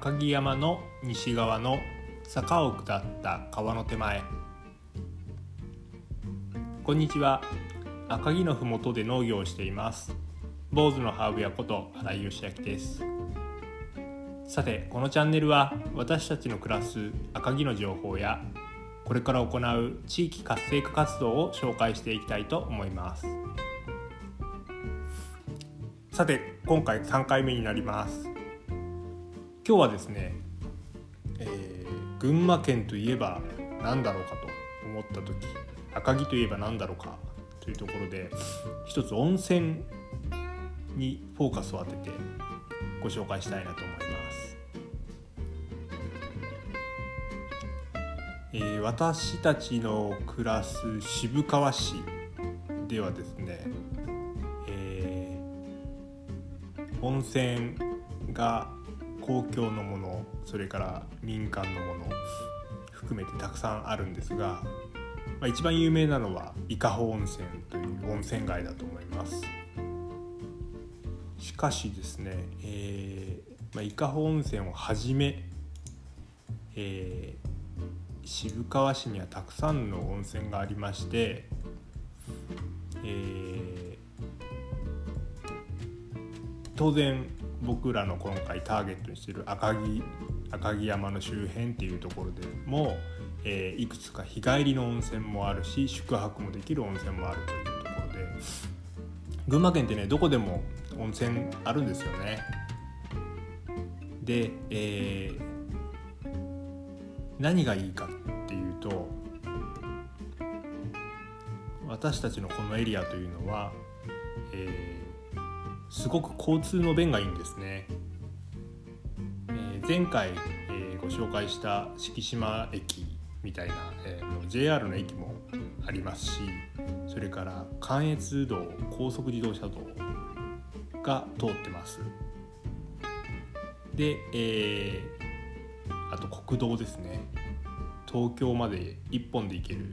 赤城山の西側の坂を下った川の手前。こんにちは。赤城のふもとで農業をしています。坊主のハーブ屋こと新井義明です。さてこのチャンネルは私たちの暮らす赤城の情報やこれから行う地域活性化活動を紹介していきたいと思います。さて今回3回目になります。今日はですね、えー、群馬県といえば何だろうかと思った時赤城といえば何だろうかというところで一つ温泉にフォーカスを当ててご紹介したいなと思います。えー、私たちの暮らす渋川市ではですね、えー、温泉が公共のものそれから民間のもの含めてたくさんあるんですが、まあ、一番有名なのは伊香保温泉という温泉街だと思います。しかしですね、えーまあ、伊香保温泉をはじめ、えー、渋川市にはたくさんの温泉がありまして、えー、当然僕らの今回ターゲットにしてる赤城赤城山の周辺っていうところでも、えー、いくつか日帰りの温泉もあるし宿泊もできる温泉もあるというところで群馬県ってねどこでも温泉あるんですよね。で、えー、何がいいかっていうと私たちのこのエリアというのは、えーすごく交通の便がいいんですね。えー、前回、えー、ご紹介した敷島駅みたいな、えー、JR の駅もありますしそれから関越道高速自動車道が通ってます。で、えー、あと国道ですね東京まで1本で行ける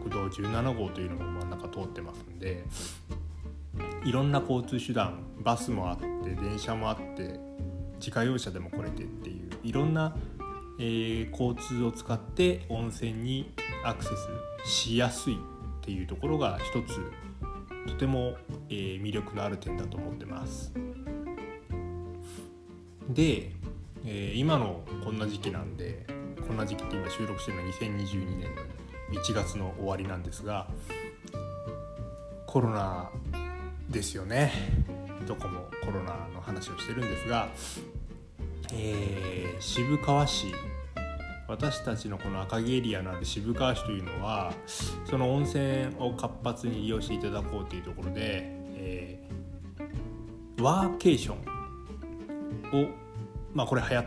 国道17号というのも真ん中通ってますんでいろんな交通手段バスもあって電車もあって自家用車でも来れてっていういろんな、えー、交通を使って温泉にアクセスしやすいっていうところが一つとても、えー、魅力のある点だと思ってます。で、えー、今のこんな時期なんでこんな時期って今収録してるのは2022年の1月の終わりなんですがコロナですよねどこもコロナの話をしてるんですが、えー、渋川市。私たちのこの赤城エリアのある渋川市というのはその温泉を活発に利用していただこうというところで、えー、ワーケーションをまあこれ流行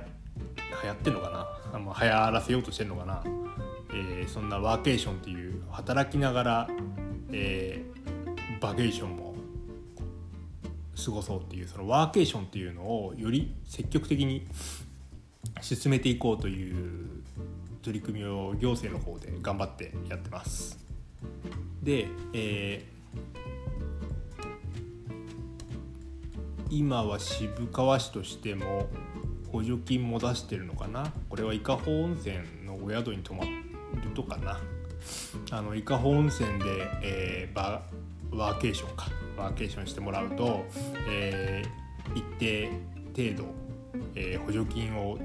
流行ってんのかな？あの流行らせようとしてるのかな、えー、そんなワーケーションっていう働きながら、えー、バケーションも過ごそうっていうそのワーケーションっていうのをより積極的に進めていこうという取り組みを行政の方で頑張ってやってます。で、えー、今は渋川市としても補助金も出してるのかな？これは伊香保温泉のお宿に泊まるとかな？あの伊香保温泉で、えー、ワーケーションか。ワーケーションしてもらうと、えー、一定程度、えー、補助金を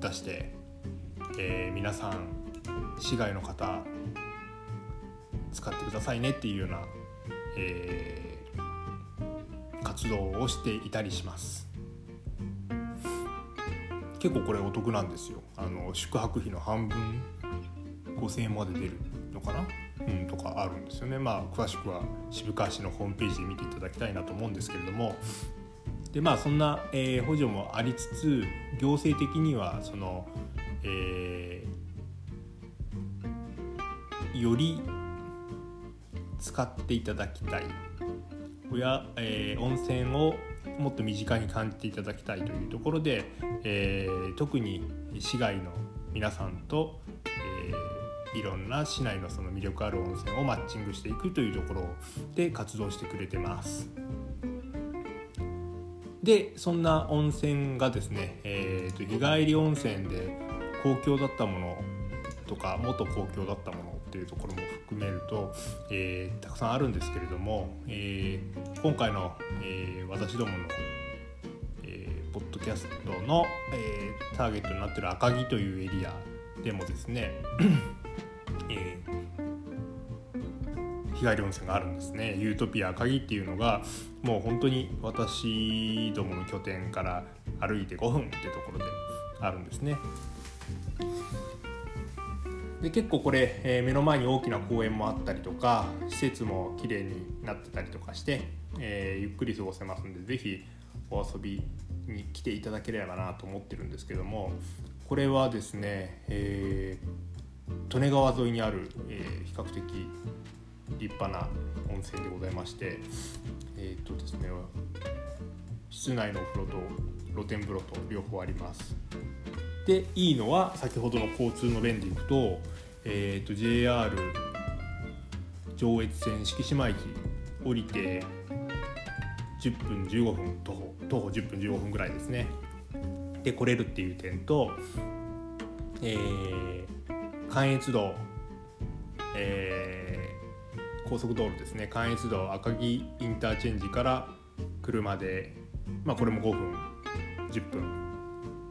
出して、えー、皆さん市外の方使ってくださいねっていうような、えー、活動をしていたりします。結構これお得なんですよ。あの宿泊費の半分5000円まで出る。のかな？うん、とかあるんですよね。まあ、詳しくは渋川市のホームページで見ていただきたいなと思うんですけれども。でまあそんな、えー、補助もありつつ行政的にはその、えー、より使っていただきたい。や、えー、温泉をもっと身近に感じていただきたいというところで、えー、特に市外の皆さんといろんな市内のその魅力ある温泉をマッチングしていくというところで活動してくれてます。でそんな温泉がですね、えーと、日帰り温泉で公共だったものとか元公共だったものっていうところも含めると、えー、たくさんあるんですけれども、えー、今回の、えー、私どもの、えポッドキャストの、えターゲットになってる赤城というエリアでもですね、え日帰り温泉があるんですねユートピア赤城っていうのがもう本当に私どもの拠点から歩いて5分ってところであるんですね。で結構これ、えー、目の前に大きな公園もあったりとか施設も綺麗になってたりとかして、えー、ゆっくり過ごせますんで是非お遊びに来ていただければなと思ってるんですけどもこれはですね、えー、利根川沿いにある、えー、比較的立派な温泉でございましてえっ、とですね室内のお風呂と露天風呂と両方あります。でいいのは先ほどの交通の便でいくと,、えーと、JR 上越線敷島駅降りて10分15分徒歩徒歩10分15分ぐらいですね。で来れるっていう点と、えー、関越道、えー、高速道路ですね。関越道赤城インターチェンジから車でまあこれも5分10分。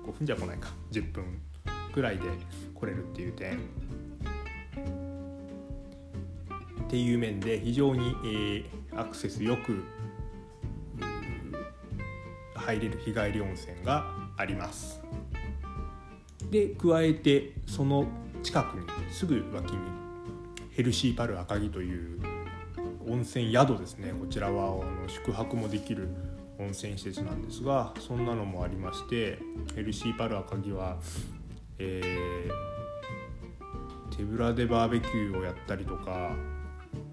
5分じゃ来ないか。10分ぐらいで来れるっていう点。っていう面で非常に、えー、アクセスよく入れる日帰り温泉があります。で加えてその近くにすぐ脇にヘルシーパル赤城という温泉宿ですね。こちらはあの宿泊もできる温泉施設なんですがそんなのもありましてヘルシーパル赤城は、えー、手ぶらでバーベキューをやったりとか、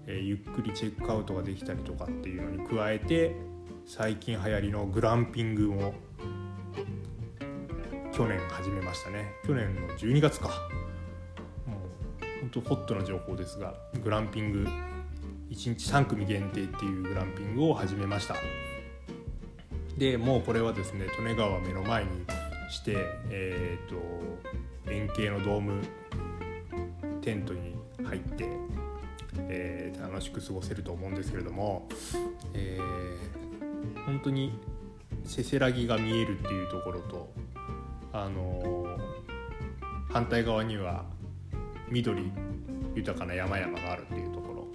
えー、ゆっくりチェックアウトができたりとかっていうのに加えて最近流行りのグランピングも去年始めましたね。去年の12月か。本当ホットな情報ですがグランピング1日3組限定っていうグランピングを始めました。でもうこれはですね利根川目の前にして、えーと、円形のドームテントに入って、えー、楽しく過ごせると思うんですけれども、えー、本当にせせらぎが見えるっていうところと、あのー、反対側には緑豊かな山々があるっていうところ。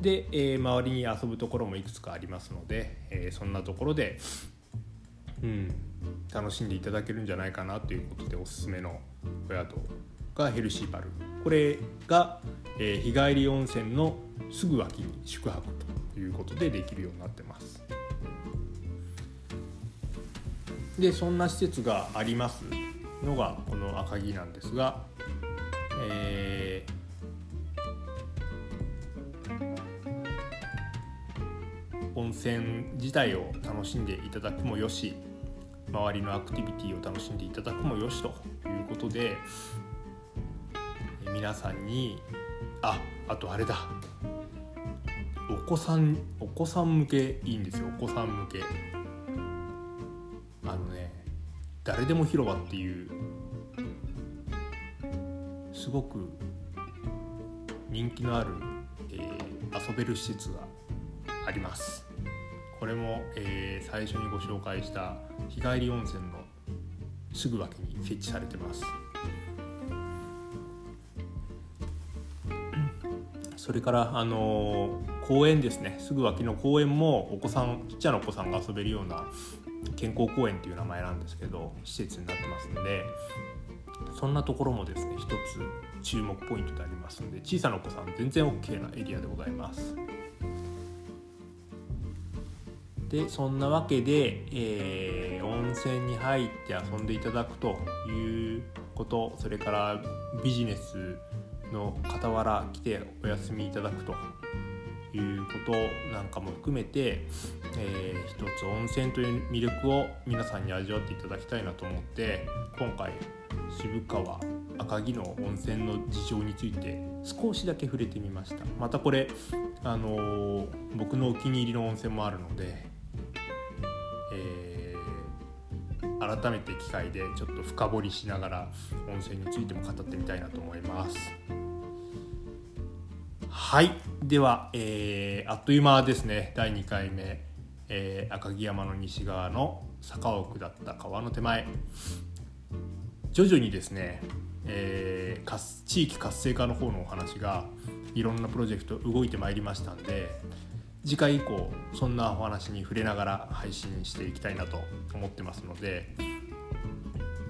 で、えー、周りに遊ぶところもいくつかありますので、えー、そんなところで、うん、楽しんでいただけるんじゃないかなということでおすすめのお宿がヘルシーパル。これが、えー、日帰り温泉のすぐ脇に宿泊ということでできるようになってます。でそんな施設がありますのがこの赤城なんですが、えー温泉自体を楽しんでいただくもよし周りのアクティビティを楽しんでいただくもよしということで皆さんにああとあれだ。お子さんお子さん向けいいんですよ。お子さん向け。あのね誰でも広場っていうすごく人気のある、えー、遊べる施設があります。これも、えー、最初にご紹介した日帰り温泉のすぐ脇に設置されてます。それからあのー、公園ですね。すぐ脇の公園もお子さんちっちゃなお子さんが遊べるような健康公園っていう名前なんですけど施設になってますんでそんなところもですね一つ注目ポイントでありますので小さなお子さん全然 OK なエリアでございます。でそんなわけで、えー、温泉に入って遊んでいただくということそれからビジネスの傍ら来てお休みいただくということなんかも含めて、えー、一つ温泉という魅力を皆さんに味わっていただきたいなと思って今回渋川赤城の温泉の事情について少しだけ触れてみました。またこれあのー、僕のお気に入りの温泉もあるので改めて機会でちょっと深掘りしながら温泉についても語ってみたいなと思います。はい。では、えー、あっという間ですね。第2回目、えー、赤城山の西側の坂を下った川の手前。徐々にですね、えー、地域活性化の方のお話がいろんなプロジェクト動いてまいりましたんで次回以降そんなお話に触れながら配信していきたいなと思ってますので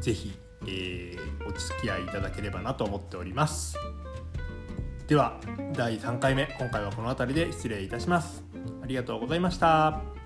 是非、えー、お付き合いいただければなと思っております。では第3回目今回はこの辺りで失礼いたします。ありがとうございました。